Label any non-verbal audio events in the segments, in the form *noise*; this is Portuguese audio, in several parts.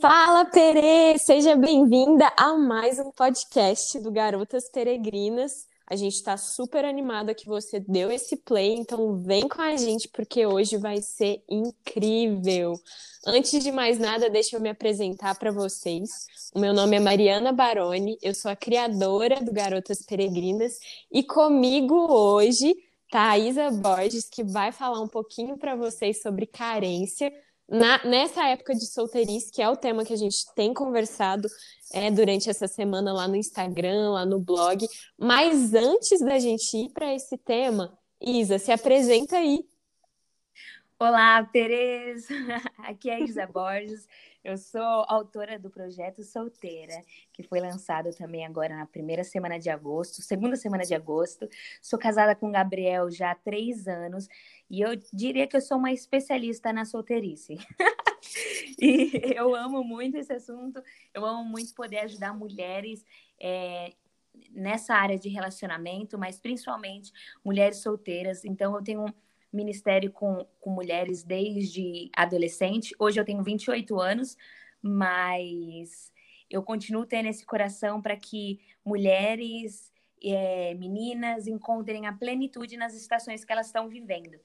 Fala, Pere! Seja bem-vinda a mais um podcast do Garotas Peregrinas. A gente está super animada que você deu esse play, então vem com a gente porque hoje vai ser incrível. Antes de mais nada, deixa eu me apresentar para vocês. O meu nome é Mariana Baroni, eu sou a criadora do Garotas Peregrinas e comigo hoje tá a Isa Borges, que vai falar um pouquinho para vocês sobre carência na, nessa época de solteirice, que é o tema que a gente tem conversado é, durante essa semana lá no Instagram, lá no blog. Mas antes da gente ir para esse tema, Isa, se apresenta aí. Olá, Tereza! *laughs* Aqui é a Isa Borges. Eu sou autora do projeto Solteira, que foi lançado também agora na primeira semana de agosto, segunda semana de agosto. Sou casada com o Gabriel já há três anos e eu diria que eu sou uma especialista na solteirice. *laughs* e eu amo muito esse assunto, eu amo muito poder ajudar mulheres é, nessa área de relacionamento, mas principalmente mulheres solteiras. Então, eu tenho ministério com, com mulheres desde adolescente. Hoje eu tenho 28 anos, mas eu continuo tendo esse coração para que mulheres, é, meninas, encontrem a plenitude nas estações que elas estão vivendo,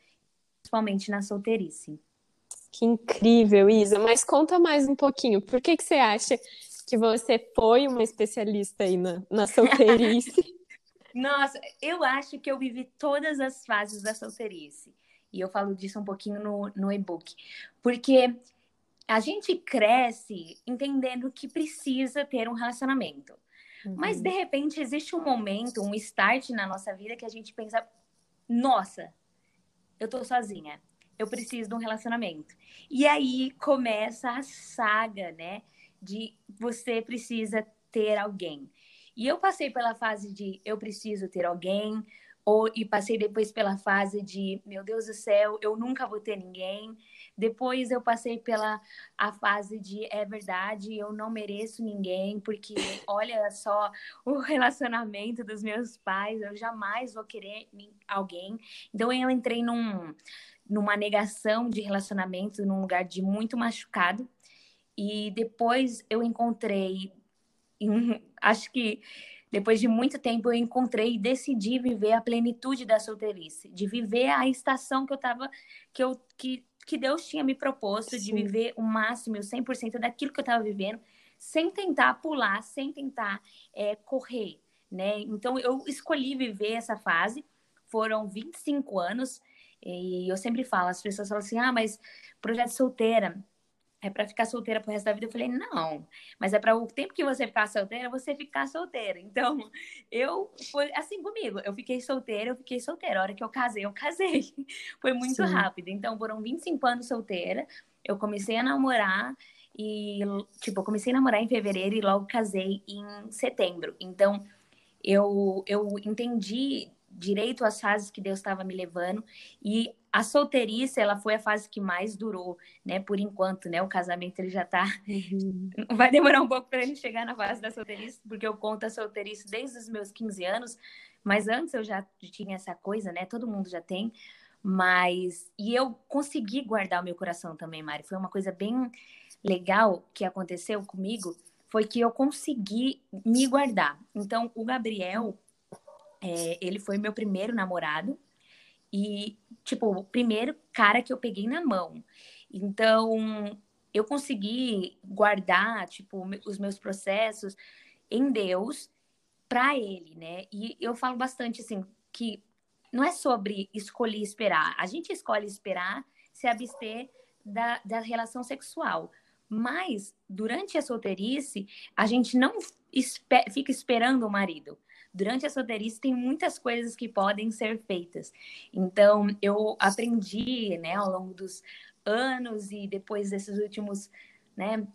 principalmente na solteirice. Que incrível, Isa. Mas conta mais um pouquinho. Por que, que você acha que você foi uma especialista aí na, na *laughs* solteirice? Nossa, eu acho que eu vivi todas as fases da solteirice. E eu falo disso um pouquinho no, no e-book. Porque a gente cresce entendendo que precisa ter um relacionamento. Uhum. Mas, de repente, existe um momento, um start na nossa vida que a gente pensa: nossa, eu tô sozinha, eu preciso de um relacionamento. E aí começa a saga, né? De você precisa ter alguém. E eu passei pela fase de eu preciso ter alguém, ou, e passei depois pela fase de meu Deus do céu, eu nunca vou ter ninguém. Depois eu passei pela a fase de é verdade, eu não mereço ninguém, porque olha só o relacionamento dos meus pais, eu jamais vou querer alguém. Então eu entrei num, numa negação de relacionamento, num lugar de muito machucado. E depois eu encontrei, *laughs* acho que depois de muito tempo eu encontrei e decidi viver a plenitude da solteirice, de viver a estação que eu tava que eu que, que Deus tinha me proposto, Sim. de viver o máximo, o 100% daquilo que eu estava vivendo, sem tentar pular, sem tentar é, correr, né? Então eu escolhi viver essa fase. Foram 25 anos e eu sempre falo, as pessoas falam assim: "Ah, mas projeto solteira, é para ficar solteira pro resto da vida. Eu falei, não, mas é para o tempo que você ficar solteira, você ficar solteira. Então, eu foi assim comigo. Eu fiquei solteira, eu fiquei solteira. A hora que eu casei, eu casei. *laughs* Foi muito Sim. rápido. Então, foram 25 anos solteira. Eu comecei a namorar e, tipo, eu comecei a namorar em fevereiro e logo casei em setembro. Então, eu, eu entendi direito as fases que Deus estava me levando e a solteirice ela foi a fase que mais durou, né? Por enquanto, né? O casamento ele já tá uhum. *laughs* vai demorar um pouco para ele chegar na fase da solteirice, porque eu conto a solteirice desde os meus 15 anos, mas antes eu já tinha essa coisa, né? Todo mundo já tem, mas e eu consegui guardar o meu coração também, Mari. Foi uma coisa bem legal que aconteceu comigo, foi que eu consegui me guardar. Então, o Gabriel, é, ele foi meu primeiro namorado e, tipo, o primeiro cara que eu peguei na mão. Então, eu consegui guardar, tipo, os meus processos em Deus para ele, né? E eu falo bastante assim que não é sobre escolher esperar. A gente escolhe esperar se abster da, da relação sexual. Mas durante a solteirice, a gente não fica esperando o marido durante a solteirice tem muitas coisas que podem ser feitas. Então, eu aprendi, né, ao longo dos anos e depois desses últimos, né,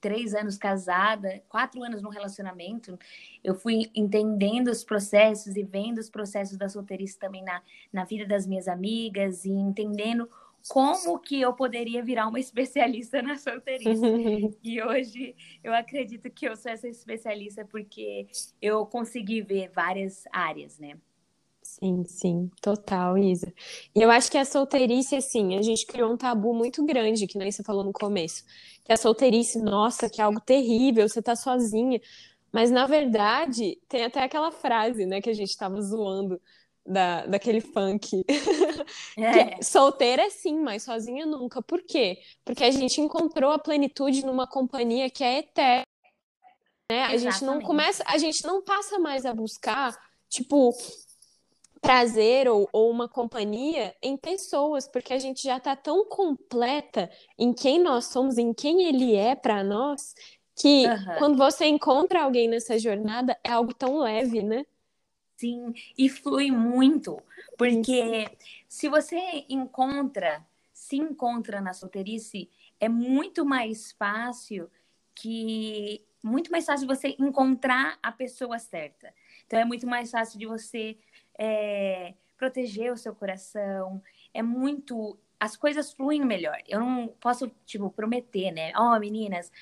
três anos casada, quatro anos no relacionamento, eu fui entendendo os processos e vendo os processos da solteirice também na, na vida das minhas amigas e entendendo como que eu poderia virar uma especialista *laughs* na solteirice. *laughs* e hoje eu acredito que eu sou essa especialista porque eu consegui ver várias áreas, né? Sim, sim, total, Isa. E eu acho que a solteirice, assim, a gente criou um tabu muito grande, que nem você falou no começo, que a solteirice, nossa, que é algo terrível, você tá sozinha. Mas, na verdade, tem até aquela frase, né, que a gente tava zoando da, daquele funk. *laughs* É. solteira é sim, mas sozinha nunca. Por quê? Porque a gente encontrou a plenitude numa companhia que é eterna. Né? A gente não começa, a gente não passa mais a buscar, tipo, prazer ou, ou uma companhia em pessoas, porque a gente já está tão completa em quem nós somos, em quem ele é para nós, que uhum. quando você encontra alguém nessa jornada é algo tão leve, né? Sim, e flui muito, porque se você encontra, se encontra na solteirice, é muito mais fácil que muito mais fácil você encontrar a pessoa certa. Então é muito mais fácil de você é, proteger o seu coração. É muito. As coisas fluem melhor. Eu não posso, tipo, prometer, né? Ó, oh, meninas,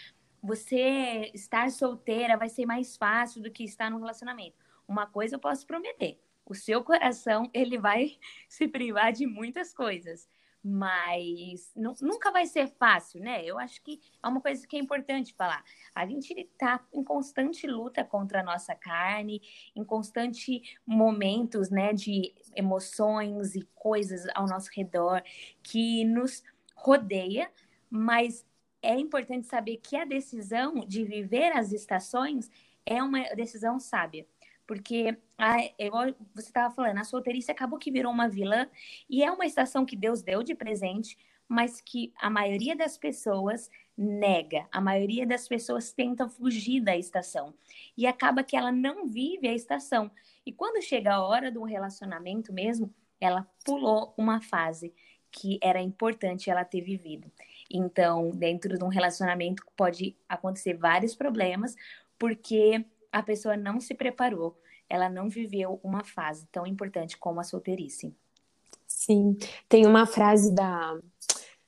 você estar solteira vai ser mais fácil do que estar num relacionamento. Uma coisa eu posso prometer: o seu coração ele vai *laughs* se privar de muitas coisas, mas nunca vai ser fácil, né? Eu acho que é uma coisa que é importante falar. A gente está em constante luta contra a nossa carne, em constante momentos, né, de emoções e coisas ao nosso redor que nos rodeia, mas é importante saber que a decisão de viver as estações é uma decisão sábia. Porque, a, igual você estava falando, a solteirice acabou que virou uma vilã e é uma estação que Deus deu de presente, mas que a maioria das pessoas nega. A maioria das pessoas tenta fugir da estação e acaba que ela não vive a estação. E quando chega a hora do relacionamento mesmo, ela pulou uma fase que era importante ela ter vivido. Então, dentro de um relacionamento pode acontecer vários problemas, porque a pessoa não se preparou, ela não viveu uma fase tão importante como a solteirice. Sim, tem uma frase da,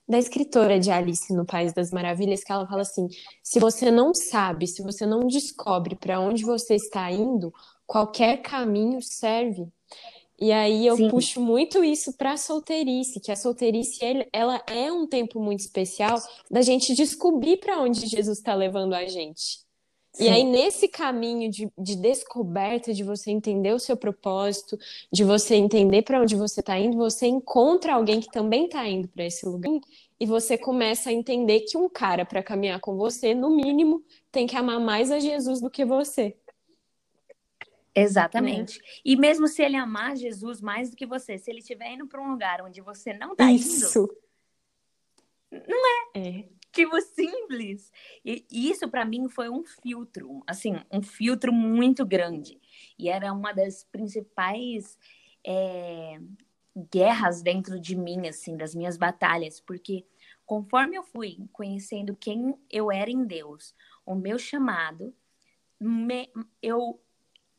da escritora de Alice no País das Maravilhas que ela fala assim: se você não sabe, se você não descobre para onde você está indo, qualquer caminho serve. E aí eu Sim. puxo muito isso para a solteirice, que a solteirice ela é um tempo muito especial da gente descobrir para onde Jesus está levando a gente. Sim. E aí, nesse caminho de, de descoberta, de você entender o seu propósito, de você entender para onde você está indo, você encontra alguém que também está indo para esse lugar e você começa a entender que um cara, para caminhar com você, no mínimo, tem que amar mais a Jesus do que você. Exatamente. Né? E mesmo se ele amar Jesus mais do que você, se ele estiver indo para um lugar onde você não está indo. Isso. Não é. É tipo simples. E isso para mim foi um filtro, assim, um filtro muito grande. E era uma das principais é, guerras dentro de mim, assim, das minhas batalhas, porque conforme eu fui conhecendo quem eu era em Deus, o meu chamado, me, eu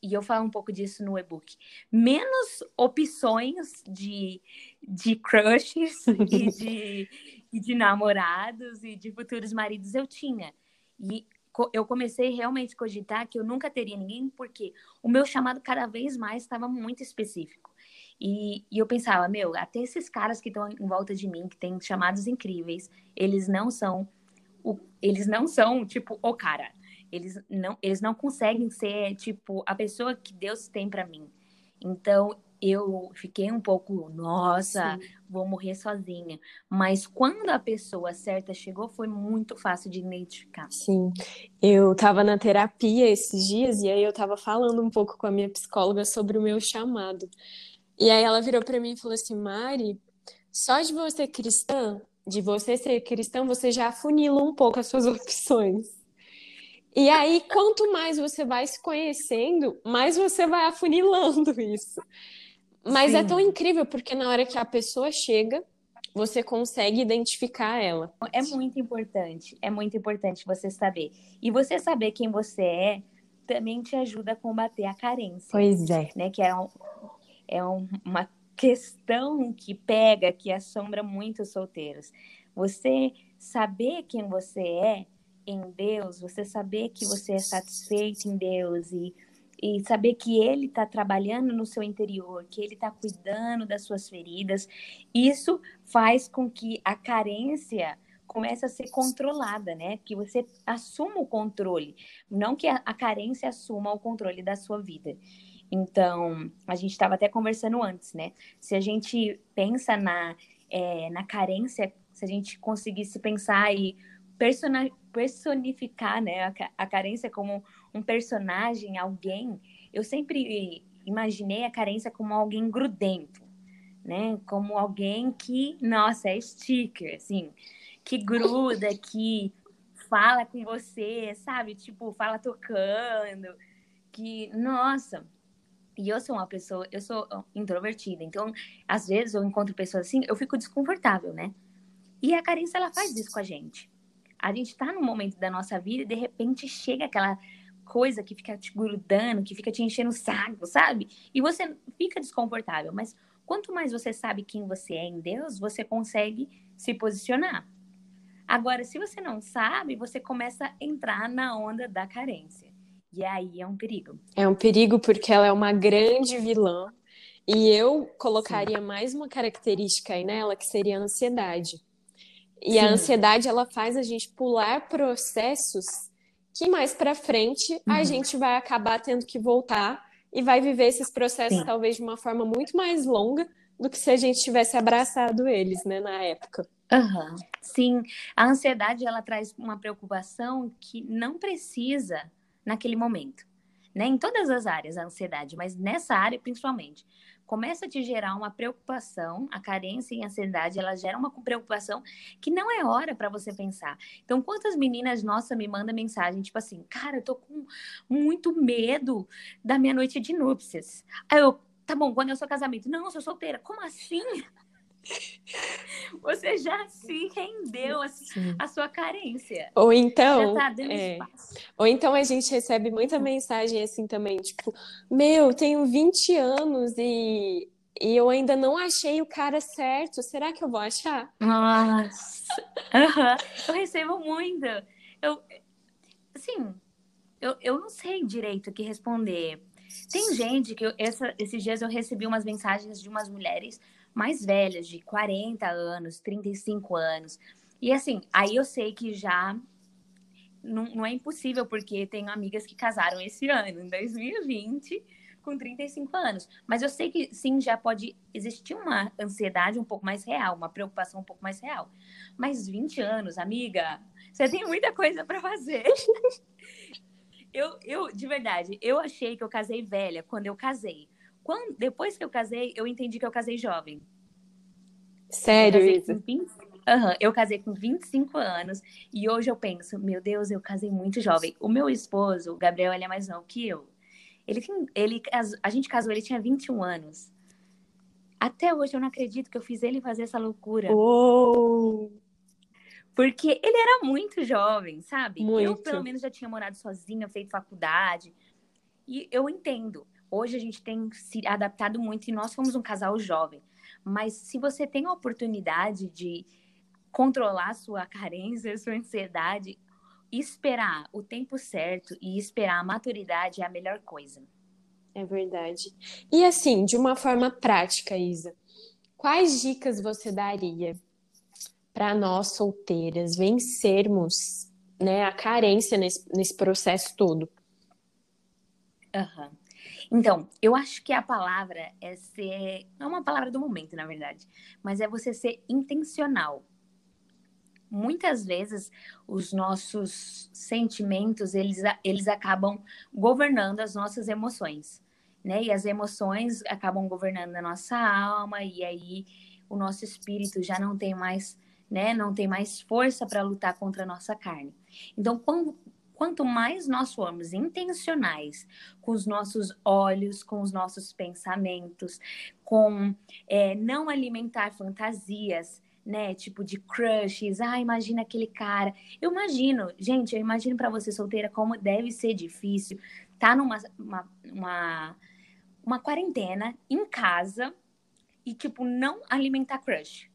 e eu falo um pouco disso no e-book, menos opções de, de crushes *laughs* e de, e de namorados e de futuros maridos eu tinha. E eu comecei realmente a cogitar que eu nunca teria ninguém, porque o meu chamado cada vez mais estava muito específico. E, e, eu pensava, meu, até esses caras que estão em volta de mim, que têm chamados incríveis, eles não são o, eles não são tipo o cara eles não, eles não conseguem ser, tipo, a pessoa que Deus tem para mim. Então, eu fiquei um pouco, nossa, Sim. vou morrer sozinha. Mas quando a pessoa certa chegou, foi muito fácil de identificar. Sim. Eu estava na terapia esses dias e aí eu estava falando um pouco com a minha psicóloga sobre o meu chamado. E aí ela virou para mim e falou assim: Mari, só de você cristã, de você ser cristã, você já afunila um pouco as suas *laughs* opções. E aí, quanto mais você vai se conhecendo, mais você vai afunilando *laughs* isso. Mas Sim. é tão incrível porque na hora que a pessoa chega, você consegue identificar ela. É muito importante, é muito importante você saber. E você saber quem você é também te ajuda a combater a carência. Pois é. Né? Que é, um, é um, uma questão que pega, que assombra muito os solteiros. Você saber quem você é em Deus, você saber que você é satisfeito em Deus e, e saber que Ele está trabalhando no seu interior, que Ele está cuidando das suas feridas, isso faz com que a carência começa a ser controlada, né? Que você assuma o controle, não que a, a carência assuma o controle da sua vida. Então, a gente estava até conversando antes, né? Se a gente pensa na, é, na carência, se a gente conseguisse pensar e personificar né, a, a carência como um personagem, alguém, eu sempre imaginei a carência como alguém grudento, né? Como alguém que, nossa, é sticker, assim, que gruda, que fala com você, sabe? Tipo, fala tocando, que, nossa. E eu sou uma pessoa, eu sou introvertida, então, às vezes eu encontro pessoas assim, eu fico desconfortável, né? E a carência, ela faz isso com a gente. A gente tá num momento da nossa vida e de repente chega aquela coisa que fica te grudando, que fica te enchendo o saco, sabe? E você fica desconfortável, mas quanto mais você sabe quem você é em Deus, você consegue se posicionar. Agora, se você não sabe, você começa a entrar na onda da carência. E aí é um perigo. É um perigo porque ela é uma grande vilã. E eu colocaria Sim. mais uma característica aí nela, que seria a ansiedade. E Sim. a ansiedade, ela faz a gente pular processos que mais para frente uhum. a gente vai acabar tendo que voltar e vai viver esses processos Sim. talvez de uma forma muito mais longa do que se a gente tivesse abraçado eles, né, na época. Uhum. Sim, a ansiedade ela traz uma preocupação que não precisa naquele momento, né? Em todas as áreas a ansiedade, mas nessa área principalmente começa a te gerar uma preocupação, a carência e a ansiedade, ela gera uma preocupação que não é hora para você pensar. Então, quantas meninas, nossa, me mandam mensagem, tipo assim, cara, eu tô com muito medo da minha noite de núpcias. Aí eu, tá bom, quando é o seu casamento? Não, eu sou solteira. Como assim? *laughs* Você já se rendeu a, a sua carência. Ou então, tá é, ou então a gente recebe muita mensagem assim também, tipo, meu, tenho 20 anos e, e eu ainda não achei o cara certo. Será que eu vou achar? Nossa. Uhum. Eu recebo muito. Eu, assim, eu, eu não sei direito o que responder. Tem gente que eu, essa, esses dias eu recebi umas mensagens de umas mulheres mais velhas, de 40 anos, 35 anos. E assim, aí eu sei que já não, não é impossível, porque tenho amigas que casaram esse ano, em 2020, com 35 anos. Mas eu sei que sim, já pode existir uma ansiedade um pouco mais real, uma preocupação um pouco mais real. Mas 20 anos, amiga, você tem muita coisa para fazer. *laughs* eu, eu, de verdade, eu achei que eu casei velha quando eu casei. Quando, depois que eu casei, eu entendi que eu casei jovem. Sério eu isso? Uhum, eu casei com 25 anos e hoje eu penso, meu Deus, eu casei muito jovem. O meu esposo, o Gabriel, ele é mais novo que eu. Ele, ele, a gente casou, ele tinha 21 anos. Até hoje eu não acredito que eu fiz ele fazer essa loucura. Oh. Porque ele era muito jovem, sabe? Muito. Eu, pelo menos, já tinha morado sozinha, feito faculdade. E eu entendo. Hoje a gente tem se adaptado muito e nós fomos um casal jovem. Mas se você tem a oportunidade de controlar sua carência, sua ansiedade, esperar o tempo certo e esperar a maturidade é a melhor coisa. É verdade. E assim, de uma forma prática, Isa, quais dicas você daria para nós solteiras vencermos né, a carência nesse, nesse processo todo? Uhum. Então, eu acho que a palavra é ser. Não é uma palavra do momento, na verdade, mas é você ser intencional. Muitas vezes os nossos sentimentos eles, eles acabam governando as nossas emoções, né? E as emoções acabam governando a nossa alma e aí o nosso espírito já não tem mais, né? Não tem mais força para lutar contra a nossa carne. Então, quando, quanto mais nós formos intencionais com os nossos olhos, com os nossos pensamentos, com é, não alimentar fantasias, né? Tipo de crushes, ah, imagina aquele cara. Eu imagino, gente, eu imagino para você solteira como deve ser difícil tá numa uma, uma, uma quarentena em casa e, tipo, não alimentar crush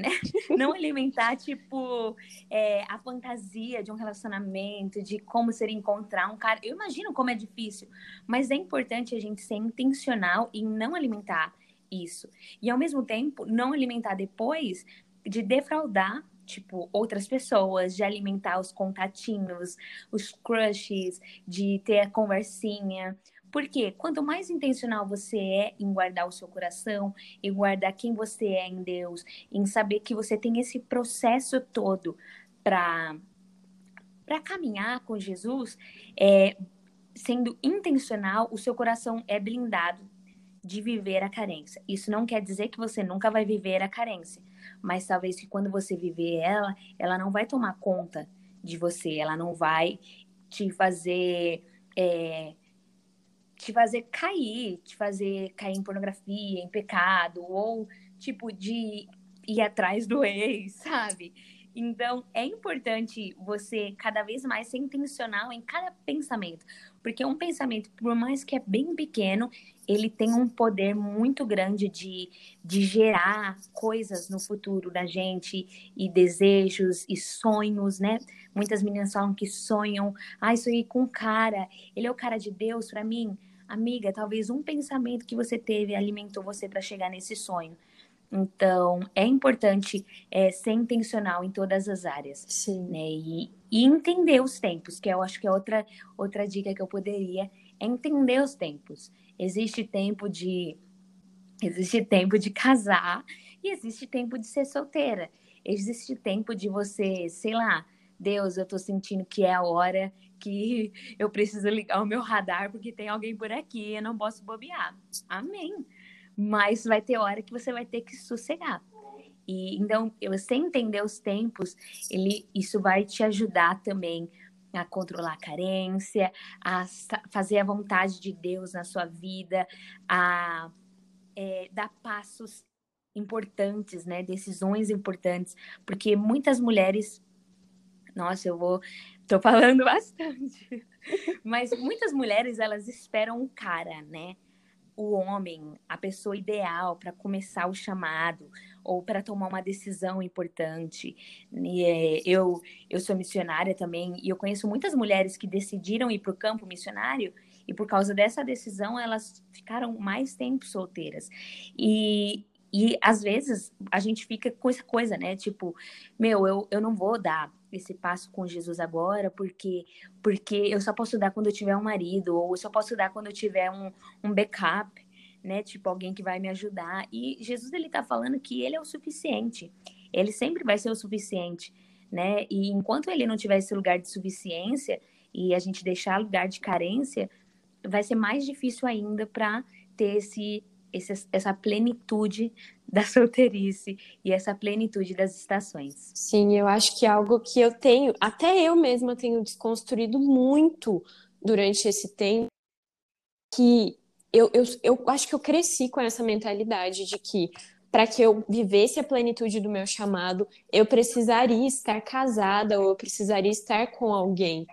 né? *laughs* Não alimentar, tipo, é, a fantasia de um relacionamento, de como seria encontrar um cara. Eu imagino como é difícil, mas é importante a gente ser intencional em não alimentar isso. E, ao mesmo tempo, não alimentar depois de defraudar tipo, outras pessoas, de alimentar os contatinhos, os crushes, de ter a conversinha. Porque quanto mais intencional você é em guardar o seu coração, em guardar quem você é em Deus, em saber que você tem esse processo todo para para caminhar com Jesus, é, sendo intencional, o seu coração é blindado de viver a carência. Isso não quer dizer que você nunca vai viver a carência, mas talvez que quando você viver ela, ela não vai tomar conta de você, ela não vai te fazer é, te fazer cair, te fazer cair em pornografia, em pecado, ou tipo de ir atrás do ex, *laughs* sabe? Então, é importante você cada vez mais ser intencional em cada pensamento, porque um pensamento, por mais que é bem pequeno, ele tem um poder muito grande de, de gerar coisas no futuro da gente, e desejos, e sonhos, né? Muitas meninas falam que sonham, ah, isso aí com o cara, ele é o cara de Deus para mim. Amiga, talvez um pensamento que você teve alimentou você para chegar nesse sonho. Então, é importante é, ser intencional em todas as áreas. Sim. Né? E, e, entender os tempos, que eu acho que é outra, outra dica que eu poderia, é entender os tempos. Existe tempo de. Existe tempo de casar e existe tempo de ser solteira. Existe tempo de você, sei lá, Deus, eu tô sentindo que é a hora que eu preciso ligar o meu radar porque tem alguém por aqui, eu não posso bobear. Amém mas vai ter hora que você vai ter que sossegar. E então, você entender os tempos, ele, isso vai te ajudar também a controlar a carência, a fazer a vontade de Deus na sua vida, a é, dar passos importantes, né? Decisões importantes, porque muitas mulheres, nossa, eu vou, tô falando *laughs* bastante, mas muitas mulheres elas esperam um cara, né? o homem, a pessoa ideal para começar o chamado ou para tomar uma decisão importante. E, é, eu, eu sou missionária também e eu conheço muitas mulheres que decidiram ir para o campo missionário e por causa dessa decisão elas ficaram mais tempo solteiras. E, e às vezes a gente fica com essa coisa, né? Tipo, meu, eu, eu não vou dar esse passo com Jesus agora, porque porque eu só posso dar quando eu tiver um marido, ou eu só posso dar quando eu tiver um, um backup, né? Tipo, alguém que vai me ajudar. E Jesus, ele tá falando que ele é o suficiente. Ele sempre vai ser o suficiente, né? E enquanto ele não tiver esse lugar de suficiência e a gente deixar lugar de carência, vai ser mais difícil ainda para ter esse, esse, essa plenitude da solteirice e essa plenitude das estações. Sim, eu acho que é algo que eu tenho, até eu mesma tenho desconstruído muito durante esse tempo, que eu, eu, eu acho que eu cresci com essa mentalidade de que para que eu vivesse a plenitude do meu chamado, eu precisaria estar casada ou eu precisaria estar com alguém.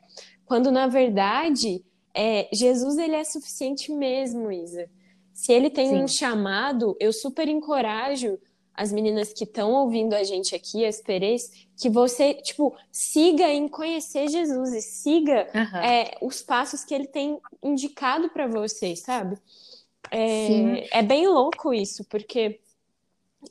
Quando na verdade, é, Jesus ele é suficiente mesmo, Isa. Se ele tem Sim. um chamado, eu super encorajo as meninas que estão ouvindo a gente aqui, as Perez, que você, tipo, siga em conhecer Jesus e siga uhum. é, os passos que ele tem indicado para vocês, sabe? É, é bem louco isso, porque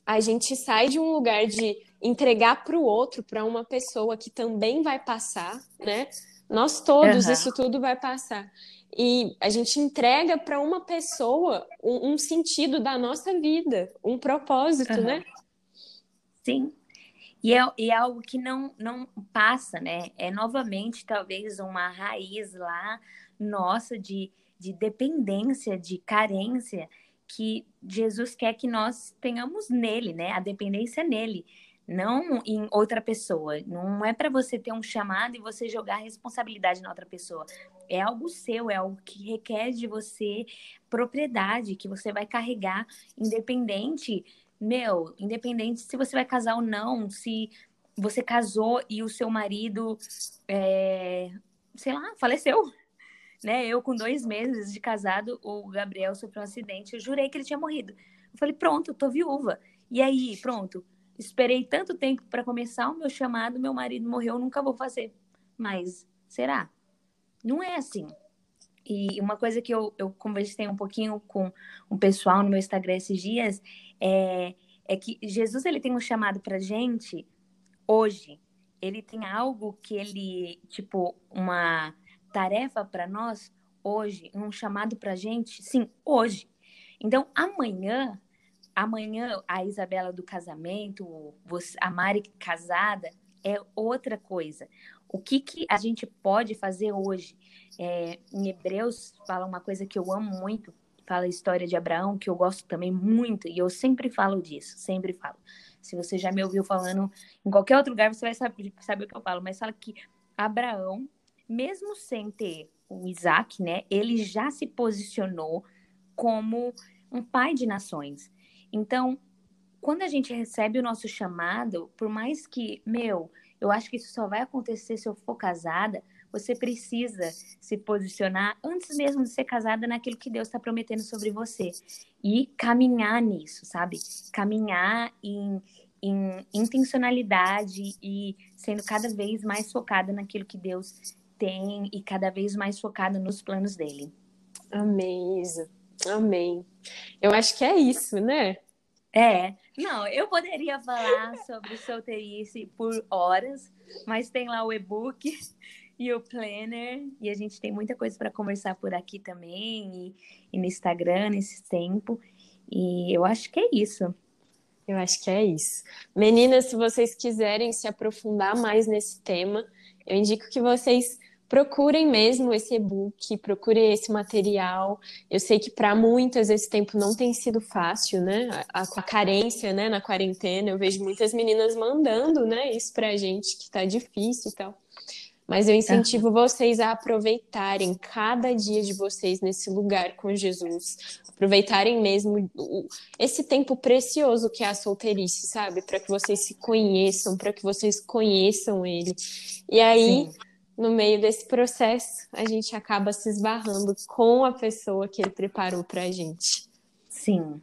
a gente sai de um lugar de entregar para o outro, para uma pessoa que também vai passar, né? Nós todos, uhum. isso tudo vai passar e a gente entrega para uma pessoa um, um, sentido da nossa vida, um propósito, uhum. né? Sim. E é, e é algo que não, não passa, né? É novamente, talvez, uma raiz lá nossa de, de dependência, de carência, que Jesus quer que nós tenhamos nele, né? A dependência nele não em outra pessoa. Não é para você ter um chamado e você jogar a responsabilidade na outra pessoa. É algo seu, é algo que requer de você propriedade, que você vai carregar, independente, meu, independente se você vai casar ou não, se você casou e o seu marido, é, sei lá, faleceu. Né? Eu, com dois meses de casado, o Gabriel sofreu um acidente, eu jurei que ele tinha morrido. Eu falei, pronto, tô viúva. E aí, pronto, Esperei tanto tempo para começar o meu chamado, meu marido morreu, nunca vou fazer. Mas será? Não é assim. E uma coisa que eu, eu conversei um pouquinho com o pessoal no meu Instagram esses dias é, é que Jesus ele tem um chamado para gente hoje, ele tem algo que ele, tipo, uma tarefa para nós hoje, um chamado para gente, sim, hoje. Então, amanhã, amanhã a Isabela do casamento, a Mari casada, é outra coisa. O que, que a gente pode fazer hoje? É, em Hebreus fala uma coisa que eu amo muito, fala a história de Abraão, que eu gosto também muito, e eu sempre falo disso, sempre falo. Se você já me ouviu falando em qualquer outro lugar, você vai saber, saber o que eu falo, mas fala que Abraão, mesmo sem ter o Isaac, né, ele já se posicionou como um pai de nações. Então, quando a gente recebe o nosso chamado, por mais que, meu, eu acho que isso só vai acontecer se eu for casada, você precisa se posicionar antes mesmo de ser casada naquilo que Deus está prometendo sobre você. E caminhar nisso, sabe? Caminhar em, em intencionalidade e sendo cada vez mais focada naquilo que Deus tem e cada vez mais focada nos planos dele. Amém, Isa. Amém. Eu acho que é isso, né? É, não, eu poderia falar sobre solteirice por horas, mas tem lá o e-book *laughs* e o planner, e a gente tem muita coisa para conversar por aqui também, e, e, no Instagram nesse tempo. E eu acho que é isso. Eu acho que é isso. Meninas, se vocês quiserem se aprofundar mais nesse tema, eu indico que vocês procurem mesmo esse e-book, procurem esse material. Eu sei que para muitas esse tempo não tem sido fácil, né? A, a, carência, né, na quarentena, eu vejo muitas meninas mandando, né, isso pra gente que está difícil e tal. Mas eu incentivo vocês a aproveitarem cada dia de vocês nesse lugar com Jesus. Aproveitarem mesmo esse tempo precioso que é a solteirice, sabe? Para que vocês se conheçam, para que vocês conheçam Ele. E aí, Sim. No meio desse processo, a gente acaba se esbarrando com a pessoa que Ele preparou para a gente. Sim.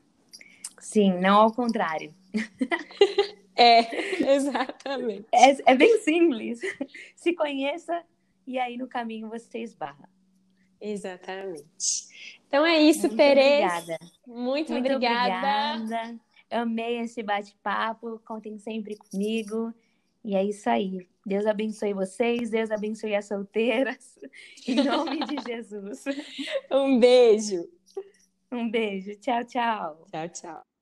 Sim, não ao contrário. *laughs* É, exatamente. É, é bem simples. *laughs* Se conheça e aí no caminho você esbarra. Exatamente. Então é isso, Muito Tereza. Obrigada. Muito, Muito obrigada. obrigada. Amei esse bate-papo. Contem sempre comigo. E é isso aí. Deus abençoe vocês, Deus abençoe as solteiras. *laughs* Em nome de Jesus. *laughs* Um beijo. Um beijo. Tchau, tchau. Tchau, tchau.